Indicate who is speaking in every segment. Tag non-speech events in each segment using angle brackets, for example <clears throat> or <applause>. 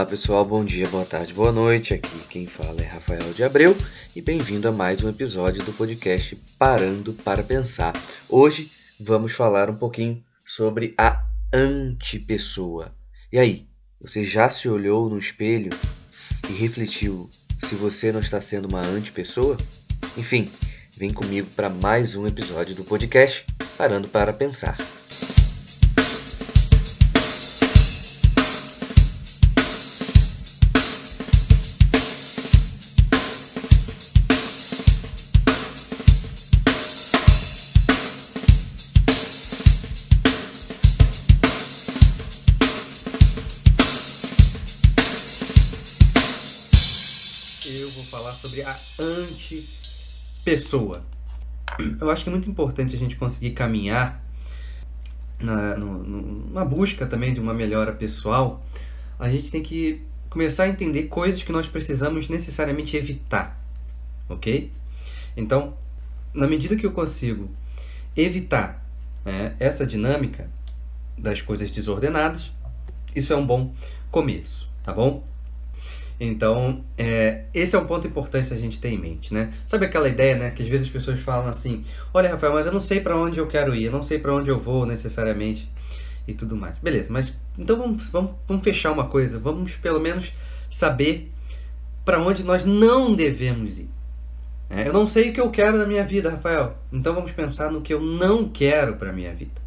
Speaker 1: Olá pessoal, bom dia, boa tarde, boa noite. Aqui quem fala é Rafael de Abreu e bem-vindo a mais um episódio do podcast Parando para Pensar. Hoje vamos falar um pouquinho sobre a antipessoa. E aí, você já se olhou no espelho e refletiu se você não está sendo uma antipessoa? Enfim, vem comigo para mais um episódio do podcast Parando para Pensar.
Speaker 2: Sobre a anti-pessoa. Eu acho que é muito importante a gente conseguir caminhar na, no, numa busca também de uma melhora pessoal. A gente tem que começar a entender coisas que nós precisamos necessariamente evitar, ok? Então, na medida que eu consigo evitar né, essa dinâmica das coisas desordenadas, isso é um bom começo, tá bom? Então, é, esse é um ponto importante a gente ter em mente, né? Sabe aquela ideia, né, que às vezes as pessoas falam assim: "Olha, Rafael, mas eu não sei para onde eu quero ir, eu não sei para onde eu vou necessariamente e tudo mais". Beleza, mas então vamos, vamos, vamos fechar uma coisa, vamos pelo menos saber para onde nós não devemos ir. É, eu não sei o que eu quero na minha vida, Rafael. Então vamos pensar no que eu não quero para minha vida.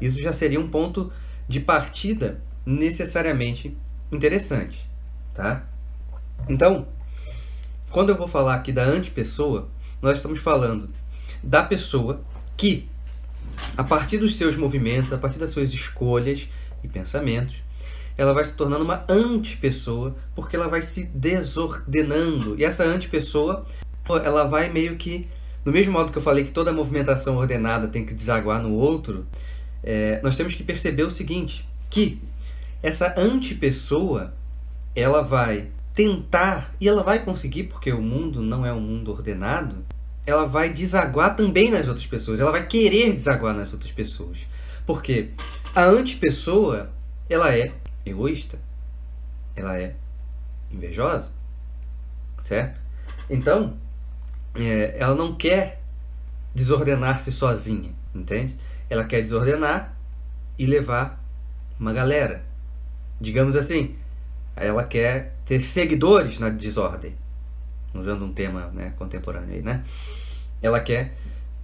Speaker 2: Isso já seria um ponto de partida necessariamente interessante, tá? Então, quando eu vou falar aqui da antipessoa, nós estamos falando da pessoa que, a partir dos seus movimentos, a partir das suas escolhas e pensamentos, ela vai se tornando uma antipessoa, porque ela vai se desordenando. E essa antipessoa, ela vai meio que, do mesmo modo que eu falei que toda movimentação ordenada tem que desaguar no outro, é, nós temos que perceber o seguinte, que essa antipessoa, ela vai tentar, e ela vai conseguir, porque o mundo não é um mundo ordenado, ela vai desaguar também nas outras pessoas, ela vai querer desaguar nas outras pessoas. Porque a antipessoa, ela é egoísta, ela é invejosa, certo? Então, é, ela não quer desordenar-se sozinha, entende? Ela quer desordenar e levar uma galera. Digamos assim, ela quer ter seguidores na desordem, usando um tema né, contemporâneo aí, né? Ela quer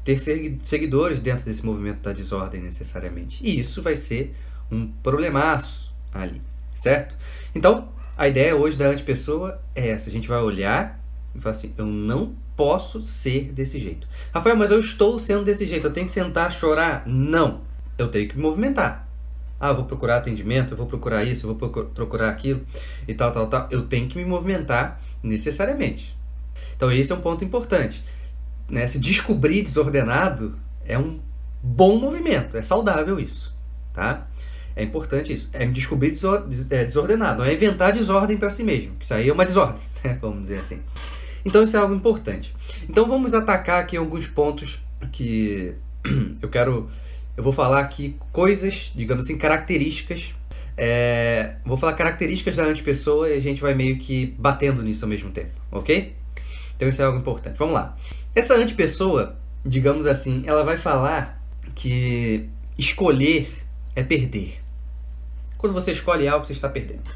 Speaker 2: ter seguidores dentro desse movimento da desordem necessariamente. E isso vai ser um problemaço ali, certo? Então, a ideia hoje da antipessoa é essa. A gente vai olhar e falar assim, eu não posso ser desse jeito. Rafael, mas eu estou sendo desse jeito, eu tenho que sentar, chorar? Não, eu tenho que me movimentar ah, vou procurar atendimento, eu vou procurar isso, eu vou procurar aquilo e tal, tal, tal. Eu tenho que me movimentar necessariamente. Então esse é um ponto importante. Né? Se descobrir desordenado é um bom movimento, é saudável isso, tá? É importante isso. É me descobrir é, desordenado, não é inventar desordem para si mesmo, isso aí é uma desordem, <laughs> né? vamos dizer assim. Então isso é algo importante. Então vamos atacar aqui alguns pontos que <clears throat> eu quero eu vou falar aqui coisas, digamos assim, características. É, vou falar características da antipessoa e a gente vai meio que batendo nisso ao mesmo tempo, ok? Então isso é algo importante. Vamos lá. Essa antipessoa, digamos assim, ela vai falar que escolher é perder. Quando você escolhe algo, você está perdendo.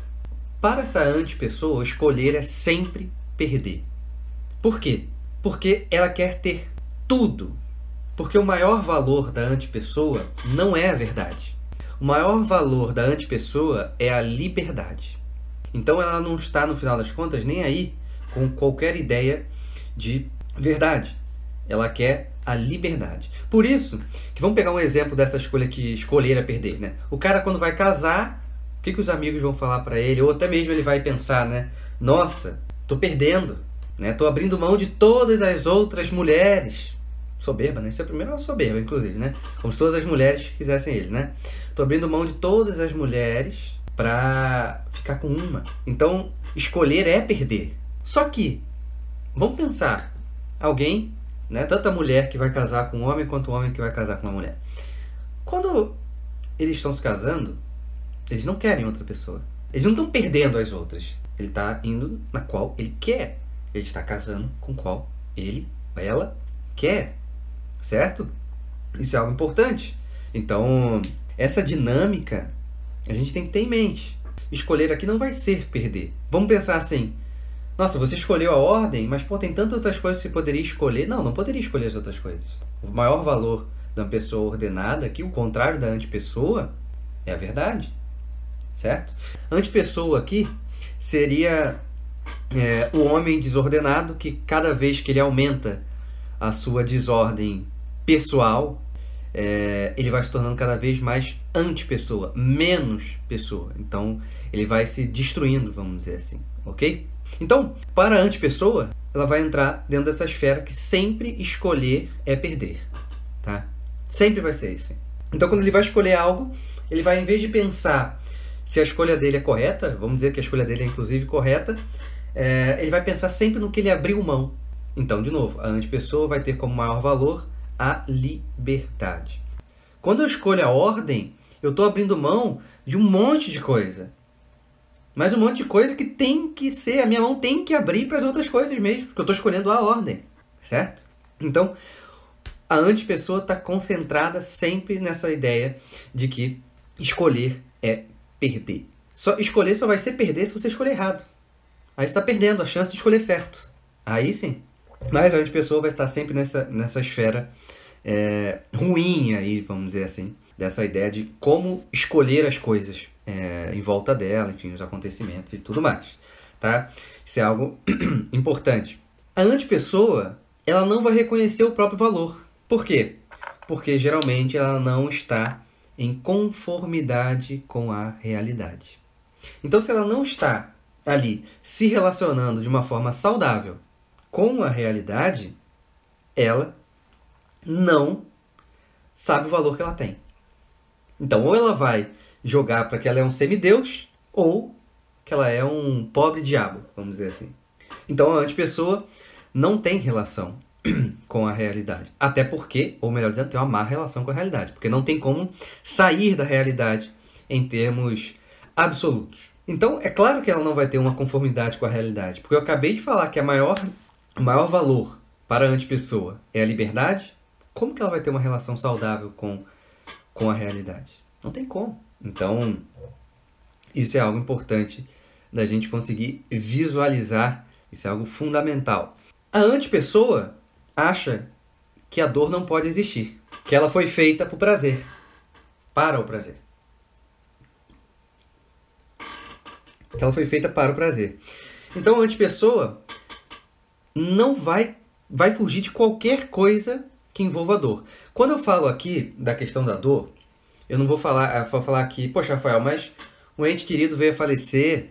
Speaker 2: Para essa antipessoa, escolher é sempre perder. Por quê? Porque ela quer ter tudo porque o maior valor da antipessoa não é a verdade. O maior valor da antipessoa é a liberdade. Então ela não está, no final das contas, nem aí com qualquer ideia de verdade. Ela quer a liberdade. Por isso, que vamos pegar um exemplo dessa escolha que escolher a perder, né? O cara quando vai casar, o que, que os amigos vão falar para ele? Ou até mesmo ele vai pensar, né? Nossa, tô perdendo, né? Tô abrindo mão de todas as outras mulheres soberba, né? Isso é primeiro uma soberba, inclusive, né? Como se todas as mulheres quisessem ele, né? Tô abrindo mão de todas as mulheres pra ficar com uma. Então, escolher é perder. Só que, vamos pensar, alguém, né? Tanto a mulher que vai casar com um homem quanto o homem que vai casar com uma mulher. Quando eles estão se casando, eles não querem outra pessoa. Eles não estão perdendo as outras. Ele está indo na qual ele quer. Ele está casando com qual ele, ela quer. Certo? Isso é algo importante. Então, essa dinâmica a gente tem que ter em mente. Escolher aqui não vai ser perder. Vamos pensar assim: nossa, você escolheu a ordem, mas pô, tem tantas outras coisas que você poderia escolher. Não, não poderia escolher as outras coisas. O maior valor da pessoa ordenada aqui, o contrário da antipessoa, é a verdade. Certo? Antipessoa aqui seria é, o homem desordenado que cada vez que ele aumenta a sua desordem pessoal, é, ele vai se tornando cada vez mais antipessoa, menos pessoa. Então, ele vai se destruindo, vamos dizer assim, ok? Então, para a antipessoa, ela vai entrar dentro dessa esfera que sempre escolher é perder, tá? Sempre vai ser isso. Então, quando ele vai escolher algo, ele vai, em vez de pensar se a escolha dele é correta, vamos dizer que a escolha dele é inclusive correta, é, ele vai pensar sempre no que ele abriu mão. Então, de novo, a antipessoa vai ter como maior valor a liberdade. Quando eu escolho a ordem, eu estou abrindo mão de um monte de coisa. Mas um monte de coisa que tem que ser, a minha mão tem que abrir para as outras coisas mesmo, porque eu estou escolhendo a ordem, certo? Então, a antipessoa está concentrada sempre nessa ideia de que escolher é perder. Só escolher só vai ser perder se você escolher errado. Aí está perdendo a chance de escolher certo. Aí sim. Mas a antipessoa vai estar sempre nessa, nessa esfera é, ruim aí, vamos dizer assim, dessa ideia de como escolher as coisas é, em volta dela, enfim, os acontecimentos e tudo mais, tá? Isso é algo <clears throat> importante. A antipessoa, ela não vai reconhecer o próprio valor. Por quê? Porque geralmente ela não está em conformidade com a realidade. Então, se ela não está ali se relacionando de uma forma saudável com a realidade, ela não sabe o valor que ela tem. Então, ou ela vai jogar para que ela é um semideus, ou que ela é um pobre diabo, vamos dizer assim. Então, a antipessoa não tem relação <clears throat> com a realidade. Até porque, ou melhor dizendo, tem uma má relação com a realidade. Porque não tem como sair da realidade em termos absolutos. Então, é claro que ela não vai ter uma conformidade com a realidade. Porque eu acabei de falar que a maior, o maior valor para a antipessoa é a liberdade, como que ela vai ter uma relação saudável com, com a realidade? Não tem como. Então, isso é algo importante da gente conseguir visualizar, isso é algo fundamental. A antipessoa acha que a dor não pode existir, que ela foi feita para o prazer, para o prazer. Que ela foi feita para o prazer. Então a antipessoa não vai vai fugir de qualquer coisa que envolva dor. Quando eu falo aqui da questão da dor, eu não vou falar, eh, vou falar aqui, poxa, Rafael, mas um ente querido veio a falecer,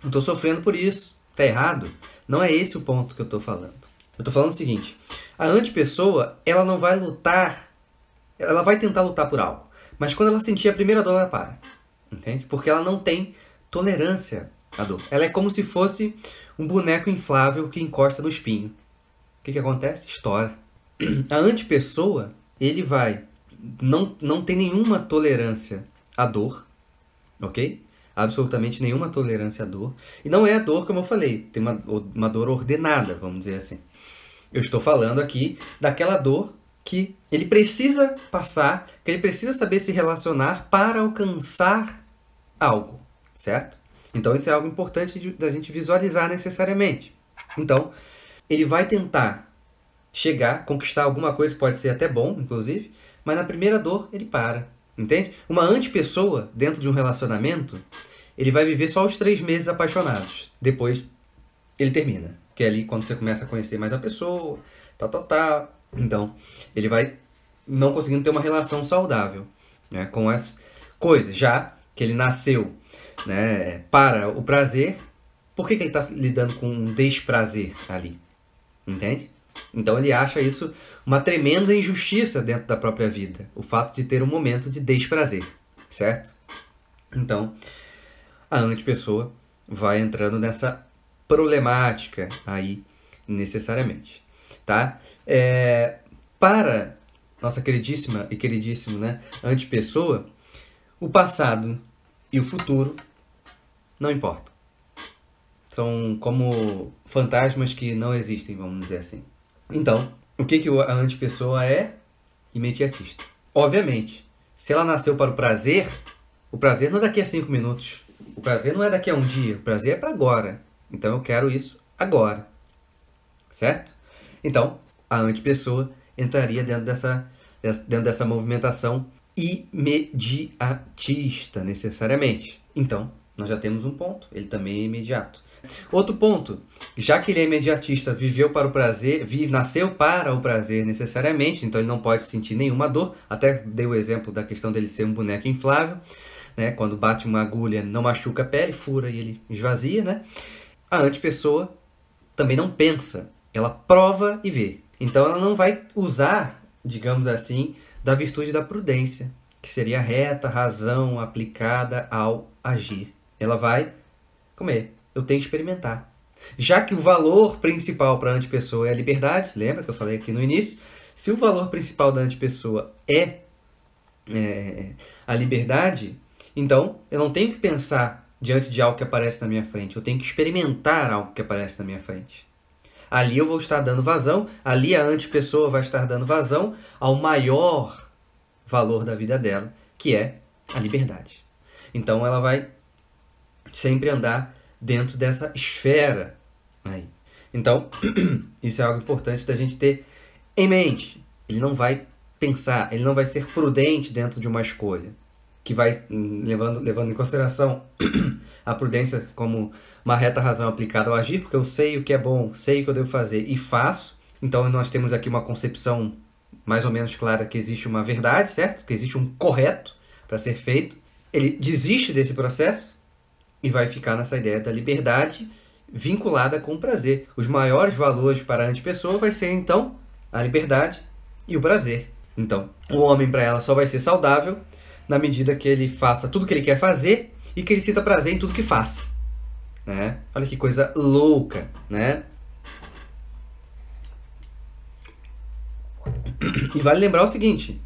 Speaker 2: eu estou sofrendo por isso, tá errado? Não é esse o ponto que eu estou falando. Eu estou falando o seguinte, a antipessoa, ela não vai lutar, ela vai tentar lutar por algo, mas quando ela sentir a primeira dor, ela para, entende? Porque ela não tem tolerância à dor. Ela é como se fosse um boneco inflável que encosta no espinho. O que, que acontece? Estoura <clears throat> a antipessoa, ele vai não, não tem nenhuma tolerância à dor, ok? Absolutamente nenhuma tolerância à dor. E não é a dor, como eu falei, tem uma, uma dor ordenada, vamos dizer assim. Eu estou falando aqui daquela dor que ele precisa passar, que ele precisa saber se relacionar para alcançar algo, certo? Então isso é algo importante da gente visualizar necessariamente. Então, ele vai tentar chegar, conquistar alguma coisa pode ser até bom, inclusive, mas na primeira dor ele para, entende? Uma antipessoa dentro de um relacionamento, ele vai viver só os três meses apaixonados. Depois ele termina, que é ali quando você começa a conhecer mais a pessoa, tal, tal, tal. Então, ele vai não conseguindo ter uma relação saudável né, com as coisas, já que ele nasceu né, para o prazer, por que, que ele está lidando com um desprazer ali? Entende? Então ele acha isso uma tremenda injustiça dentro da própria vida, o fato de ter um momento de desprazer, certo? Então, a antipessoa vai entrando nessa problemática aí necessariamente, tá? É, para nossa queridíssima e queridíssimo, né, antipessoa, o passado e o futuro não importam. São como fantasmas que não existem, vamos dizer assim. Então, o que, que a antipessoa é? Imediatista. Obviamente, se ela nasceu para o prazer, o prazer não é daqui a cinco minutos. O prazer não é daqui a um dia. O prazer é para agora. Então eu quero isso agora. Certo? Então, a antipessoa entraria dentro dessa, dentro dessa movimentação imediatista, necessariamente. Então, nós já temos um ponto. Ele também é imediato. Outro ponto, já que ele é imediatista, viveu para o prazer, vive, nasceu para o prazer necessariamente, então ele não pode sentir nenhuma dor. Até dei o exemplo da questão dele ser um boneco inflável, né? Quando bate uma agulha, não machuca a pele, fura e ele esvazia, né? A antipessoa também não pensa, ela prova e vê. Então ela não vai usar, digamos assim, da virtude da prudência, que seria a reta razão aplicada ao agir. Ela vai comer eu tenho que experimentar. Já que o valor principal para a antipessoa é a liberdade, lembra que eu falei aqui no início? Se o valor principal da antipessoa é, é a liberdade, então eu não tenho que pensar diante de algo que aparece na minha frente, eu tenho que experimentar algo que aparece na minha frente. Ali eu vou estar dando vazão, ali a antipessoa vai estar dando vazão ao maior valor da vida dela, que é a liberdade. Então ela vai sempre andar dentro dessa esfera. Aí. Então, <clears throat> isso é algo importante da gente ter em mente. Ele não vai pensar, ele não vai ser prudente dentro de uma escolha, que vai hum, levando, levando em consideração <clears throat> a prudência como uma reta razão aplicada ao agir, porque eu sei o que é bom, sei o que eu devo fazer e faço. Então, nós temos aqui uma concepção mais ou menos clara que existe uma verdade, certo? Que existe um correto para ser feito. Ele desiste desse processo e vai ficar nessa ideia da liberdade vinculada com o prazer. Os maiores valores para a antipessoa vai ser então a liberdade e o prazer. Então, o homem para ela só vai ser saudável na medida que ele faça tudo que ele quer fazer e que ele sinta prazer em tudo que faz. Né? Olha que coisa louca, né? E vale lembrar o seguinte: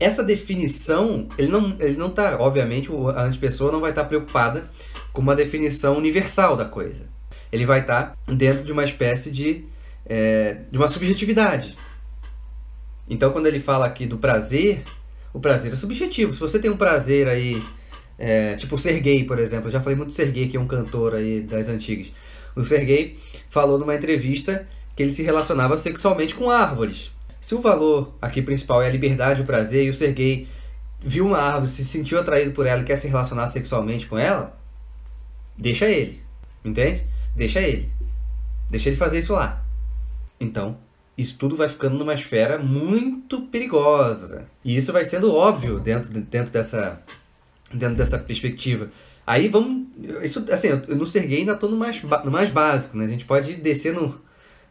Speaker 2: essa definição, ele não, ele não tá, obviamente, a antipessoa não vai estar tá preocupada com uma definição universal da coisa. Ele vai estar tá dentro de uma espécie de, é, de uma subjetividade. Então, quando ele fala aqui do prazer, o prazer é subjetivo. Se você tem um prazer aí, é, tipo o Sergei, por exemplo, eu já falei muito do Sergei, que é um cantor aí das antigas. O Sergei falou numa entrevista que ele se relacionava sexualmente com árvores. Se o valor aqui principal é a liberdade, o prazer, e o ser gay viu uma árvore, se sentiu atraído por ela e quer se relacionar sexualmente com ela, deixa ele. Entende? Deixa ele. Deixa ele fazer isso lá. Então, isso tudo vai ficando numa esfera muito perigosa. E isso vai sendo óbvio dentro, dentro, dessa, dentro dessa perspectiva. Aí vamos. Isso, assim, eu no ser gay ainda estou no mais, no mais básico, né? A gente pode descer no,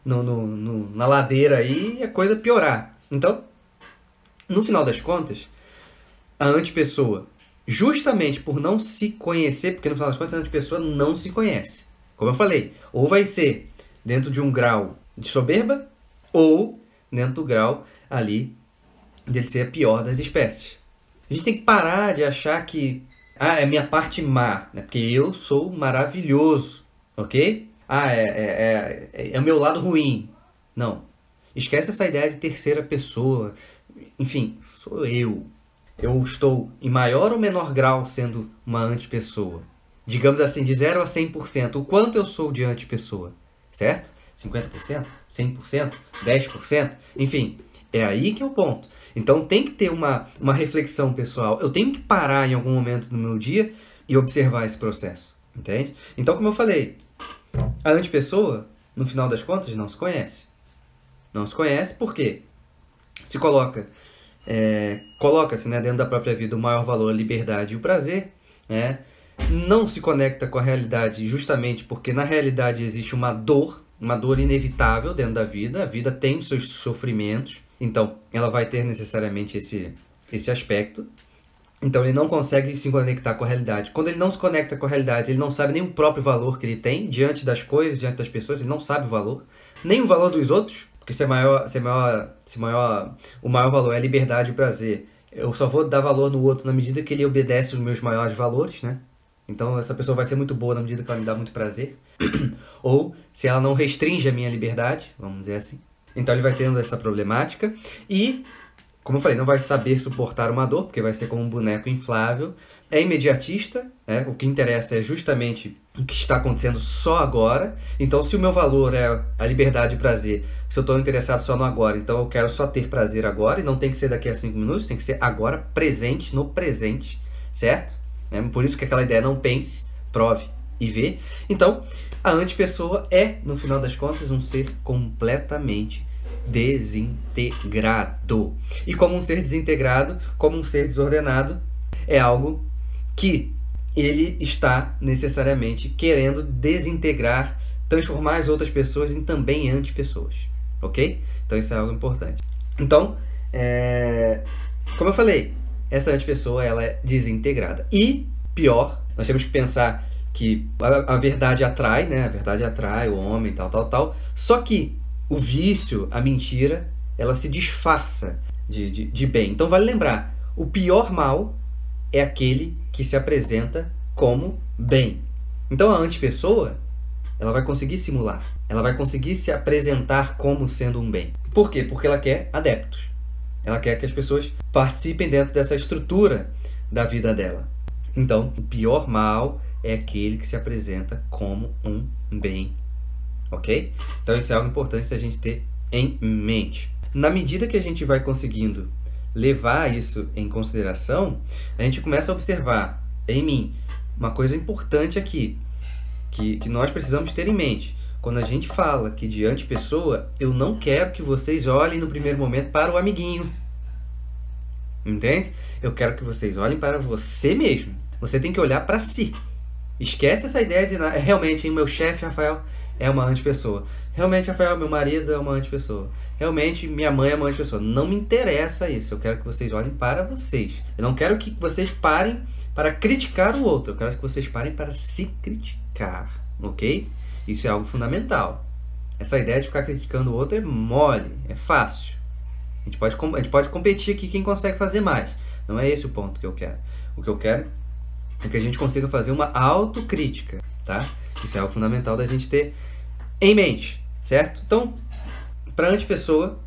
Speaker 2: no, no, no, na ladeira aí e a coisa piorar. Então, no final das contas, a antipessoa, justamente por não se conhecer, porque no final das contas a antipessoa não se conhece. Como eu falei, ou vai ser dentro de um grau de soberba, ou dentro do grau ali dele ser a pior das espécies. A gente tem que parar de achar que ah, é minha parte má, né? porque eu sou maravilhoso, ok? Ah, é, é, é, é o meu lado ruim. Não. Esquece essa ideia de terceira pessoa. Enfim, sou eu. Eu estou em maior ou menor grau sendo uma antipessoa. Digamos assim, de 0 a 100%. O quanto eu sou de antipessoa? Certo? 50%? 100%? 10%? Enfim, é aí que é o ponto. Então tem que ter uma, uma reflexão pessoal. Eu tenho que parar em algum momento do meu dia e observar esse processo. Entende? Então, como eu falei, a antipessoa, no final das contas, não se conhece. Não se conhece porque se coloca, é, coloca-se né, dentro da própria vida o maior valor, a liberdade e o prazer, né? não se conecta com a realidade justamente porque na realidade existe uma dor, uma dor inevitável dentro da vida, a vida tem seus sofrimentos, então ela vai ter necessariamente esse, esse aspecto, então ele não consegue se conectar com a realidade. Quando ele não se conecta com a realidade, ele não sabe nem o próprio valor que ele tem diante das coisas, diante das pessoas, ele não sabe o valor, nem o valor dos outros, porque se, é maior, se, é maior, se é maior, o maior valor é a liberdade e o prazer, eu só vou dar valor no outro na medida que ele obedece os meus maiores valores, né? Então essa pessoa vai ser muito boa na medida que ela me dá muito prazer. <coughs> Ou se ela não restringe a minha liberdade, vamos dizer assim. Então ele vai tendo essa problemática e, como eu falei, não vai saber suportar uma dor, porque vai ser como um boneco inflável. É imediatista, né? o que interessa é justamente o que está acontecendo só agora. Então, se o meu valor é a liberdade e o prazer, se eu estou interessado só no agora, então eu quero só ter prazer agora, e não tem que ser daqui a cinco minutos, tem que ser agora, presente, no presente, certo? É por isso que aquela ideia não pense, prove e vê. Então, a antipessoa é, no final das contas, um ser completamente desintegrado. E como um ser desintegrado, como um ser desordenado, é algo que ele está necessariamente querendo desintegrar, transformar as outras pessoas em também antipessoas. Ok? Então isso é algo importante. Então, é... como eu falei, essa antipessoa ela é desintegrada. E, pior, nós temos que pensar que a, a verdade atrai, né? A verdade atrai o homem, tal, tal, tal. Só que o vício, a mentira, ela se disfarça de, de, de bem. Então vale lembrar, o pior mal é aquele que se apresenta como bem. Então a antipessoa, ela vai conseguir simular, ela vai conseguir se apresentar como sendo um bem. Por quê? Porque ela quer adeptos. Ela quer que as pessoas participem dentro dessa estrutura da vida dela. Então, o pior mal é aquele que se apresenta como um bem. Ok? Então, isso é algo importante da gente ter em mente. Na medida que a gente vai conseguindo levar isso em consideração, a gente começa a observar em mim uma coisa importante aqui, que, que nós precisamos ter em mente. Quando a gente fala que diante pessoa, eu não quero que vocês olhem no primeiro momento para o amiguinho. Entende? Eu quero que vocês olhem para você mesmo. Você tem que olhar para si. Esquece essa ideia de realmente, hein, meu chefe Rafael é uma antipessoa. Realmente, Rafael, meu marido é uma antipessoa. Realmente, minha mãe é uma antipessoa. Não me interessa isso. Eu quero que vocês olhem para vocês. Eu não quero que vocês parem para criticar o outro. Eu quero que vocês parem para se criticar. Ok? Isso é algo fundamental. Essa ideia de ficar criticando o outro é mole, é fácil. A gente pode, a gente pode competir aqui quem consegue fazer mais. Não é esse o ponto que eu quero. O que eu quero é que a gente consiga fazer uma autocrítica, tá? Isso é algo fundamental da gente ter em mente, certo? Então, para a antipessoa,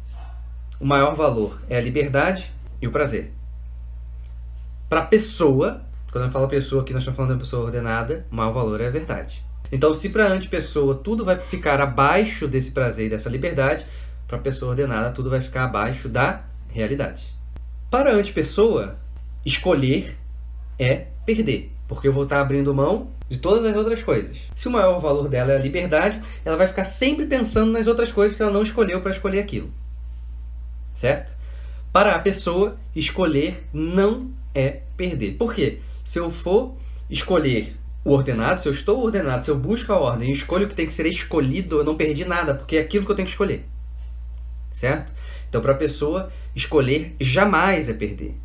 Speaker 2: o maior valor é a liberdade e o prazer. Para a pessoa, quando eu falo pessoa aqui, nós estamos falando de uma pessoa ordenada, o maior valor é a verdade. Então, se para a antipessoa tudo vai ficar abaixo desse prazer e dessa liberdade, para a pessoa ordenada tudo vai ficar abaixo da realidade. Para a antipessoa, escolher é perder, porque eu vou estar abrindo mão de todas as outras coisas. Se o maior valor dela é a liberdade, ela vai ficar sempre pensando nas outras coisas que ela não escolheu para escolher aquilo. Certo? Para a pessoa, escolher não é perder. Por quê? Se eu for escolher o ordenado, se eu estou ordenado, se eu busco a ordem e escolho o que tem que ser escolhido, eu não perdi nada, porque é aquilo que eu tenho que escolher. Certo? Então, para a pessoa, escolher jamais é perder.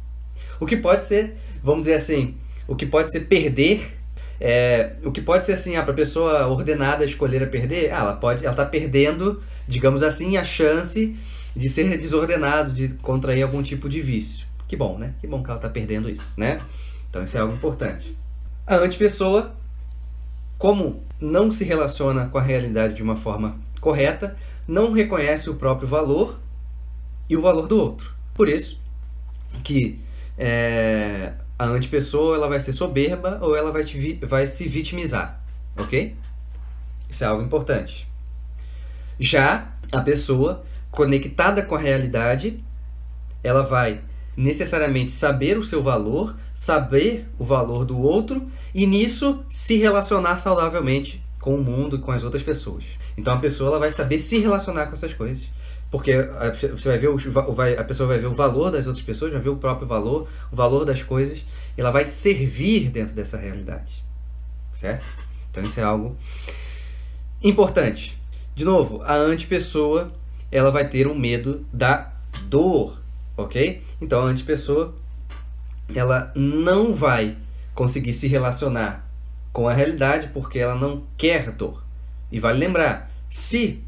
Speaker 2: O que pode ser, vamos dizer assim, o que pode ser perder, é, o que pode ser assim, ah, para a pessoa ordenada escolher a perder, ah, ela pode, ela está perdendo, digamos assim, a chance de ser desordenado, de contrair algum tipo de vício. Que bom, né? Que bom que ela está perdendo isso, né? Então isso é algo importante. A antipessoa, como não se relaciona com a realidade de uma forma correta, não reconhece o próprio valor e o valor do outro. Por isso que é, a antipessoa ela vai ser soberba ou ela vai, te, vai se vitimizar, ok? Isso é algo importante. Já a pessoa conectada com a realidade, ela vai necessariamente saber o seu valor, saber o valor do outro e nisso se relacionar saudavelmente com o mundo e com as outras pessoas. Então a pessoa ela vai saber se relacionar com essas coisas, porque você vai ver vai, a pessoa vai ver o valor das outras pessoas, vai ver o próprio valor, o valor das coisas, e ela vai servir dentro dessa realidade, certo? Então isso é algo importante. De novo, a antipessoa ela vai ter um medo da dor, ok? Então a antipessoa ela não vai conseguir se relacionar com a realidade porque ela não quer dor. E vale lembrar, se,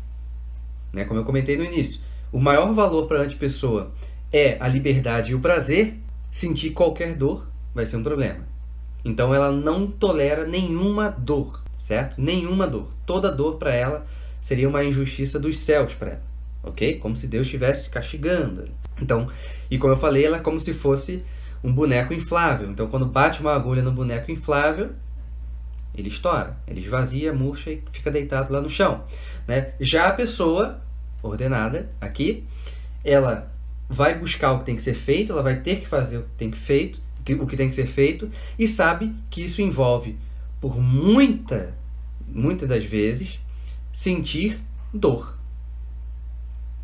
Speaker 2: né, como eu comentei no início, o maior valor para a antipessoa é a liberdade e o prazer, sentir qualquer dor vai ser um problema. Então ela não tolera nenhuma dor, certo? Nenhuma dor. Toda dor para ela seria uma injustiça dos céus para ela, ok? Como se Deus estivesse castigando. Então, e como eu falei, ela é como se fosse um boneco inflável. Então, quando bate uma agulha no boneco inflável, ele estoura, ele esvazia, murcha e fica deitado lá no chão. Né? Já a pessoa ordenada aqui, ela vai buscar o que tem que ser feito, ela vai ter que fazer o que tem que feito, o que tem que ser feito e sabe que isso envolve por muita, muitas das vezes sentir dor,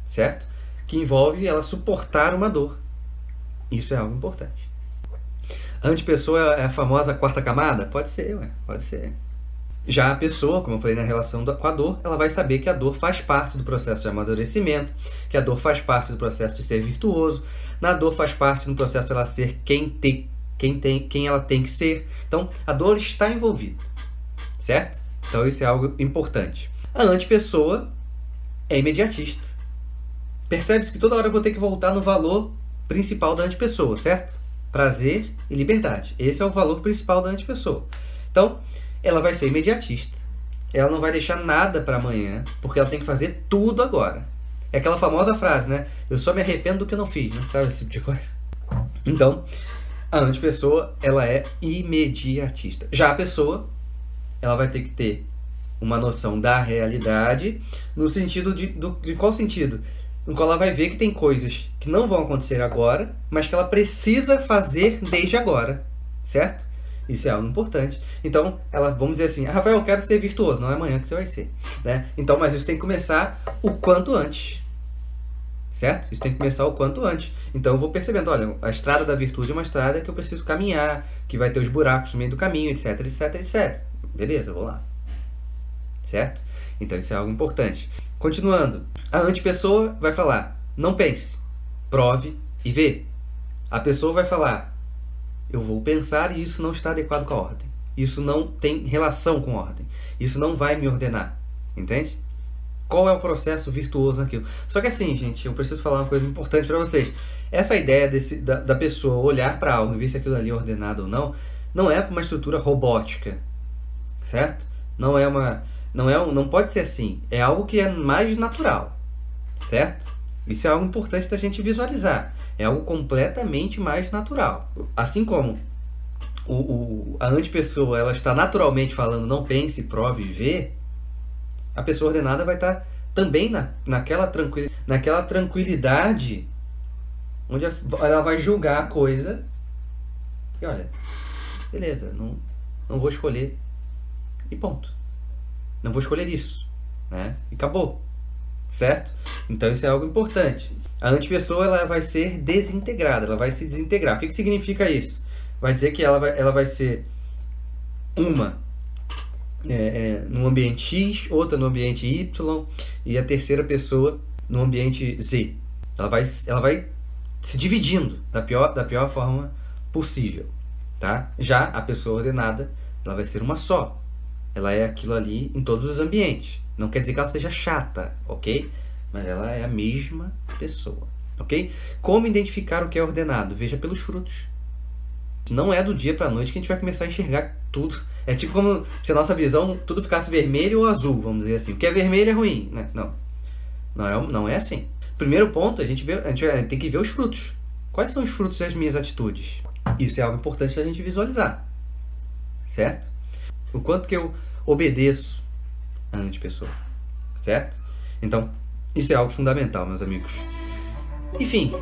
Speaker 2: certo? Que envolve ela suportar uma dor. Isso é algo importante. Antipessoa é a famosa quarta camada? Pode ser, ué, pode ser. Já a pessoa, como eu falei na relação com a dor, ela vai saber que a dor faz parte do processo de amadurecimento, que a dor faz parte do processo de ser virtuoso, na dor faz parte do processo dela ser quem tem, quem tem, quem ela tem que ser. Então, a dor está envolvida, certo? Então, isso é algo importante. A antipessoa é imediatista. Percebe-se que toda hora eu vou ter que voltar no valor principal da antipessoa, certo? Prazer e liberdade. Esse é o valor principal da antipessoa. Então, ela vai ser imediatista. Ela não vai deixar nada para amanhã, porque ela tem que fazer tudo agora. É aquela famosa frase, né? Eu só me arrependo do que eu não fiz, né? Sabe esse tipo de coisa? Então, a antipessoa, ela é imediatista. Já a pessoa, ela vai ter que ter uma noção da realidade, no sentido de, do, de qual sentido? No qual ela vai ver que tem coisas que não vão acontecer agora, mas que ela precisa fazer desde agora, certo? Isso é algo importante. Então, ela, vamos dizer assim, ah, Rafael, eu quero ser virtuoso, não é amanhã que você vai ser. Né? Então, mas isso tem que começar o quanto antes. Certo? Isso tem que começar o quanto antes. Então eu vou percebendo, olha, a estrada da virtude é uma estrada que eu preciso caminhar, que vai ter os buracos no meio do caminho, etc, etc, etc. Beleza, vou lá. Certo? Então isso é algo importante. Continuando, a antipessoa vai falar: não pense, prove e vê. A pessoa vai falar: eu vou pensar e isso não está adequado com a ordem. Isso não tem relação com a ordem. Isso não vai me ordenar. Entende? Qual é o processo virtuoso naquilo? Só que assim, gente, eu preciso falar uma coisa importante para vocês. Essa ideia desse, da, da pessoa olhar para algo e ver se aquilo ali é ordenado ou não, não é uma estrutura robótica, certo? Não é uma, não é, não pode ser assim. É algo que é mais natural, certo? Isso é algo importante da gente visualizar. É algo completamente mais natural. Assim como o, o, a antipessoa ela está naturalmente falando não pense, prove vê, a pessoa ordenada vai estar também na, naquela, tranquil, naquela tranquilidade onde ela vai julgar a coisa e olha, beleza, não, não vou escolher e ponto. Não vou escolher isso, né? E acabou certo? Então isso é algo importante. A antipessoa ela vai ser desintegrada, ela vai se desintegrar. O que, que significa isso? Vai dizer que ela vai, ela vai ser uma é, é, no ambiente X, outra no ambiente Y e a terceira pessoa no ambiente Z. Ela vai, ela vai se dividindo da pior, da pior forma possível. Tá? Já a pessoa ordenada ela vai ser uma só. Ela é aquilo ali em todos os ambientes. Não quer dizer que ela seja chata, ok? Mas ela é a mesma pessoa, ok? Como identificar o que é ordenado? Veja pelos frutos. Não é do dia para noite que a gente vai começar a enxergar tudo. É tipo como se a nossa visão tudo ficasse vermelho ou azul, vamos dizer assim. O que é vermelho é ruim, né? Não. Não é, não é assim. Primeiro ponto, a gente, vê, a gente tem que ver os frutos. Quais são os frutos das minhas atitudes? Isso é algo importante da gente visualizar. Certo? O quanto que eu obedeço antipessoa. Certo? Então, isso é algo fundamental, meus amigos. Enfim,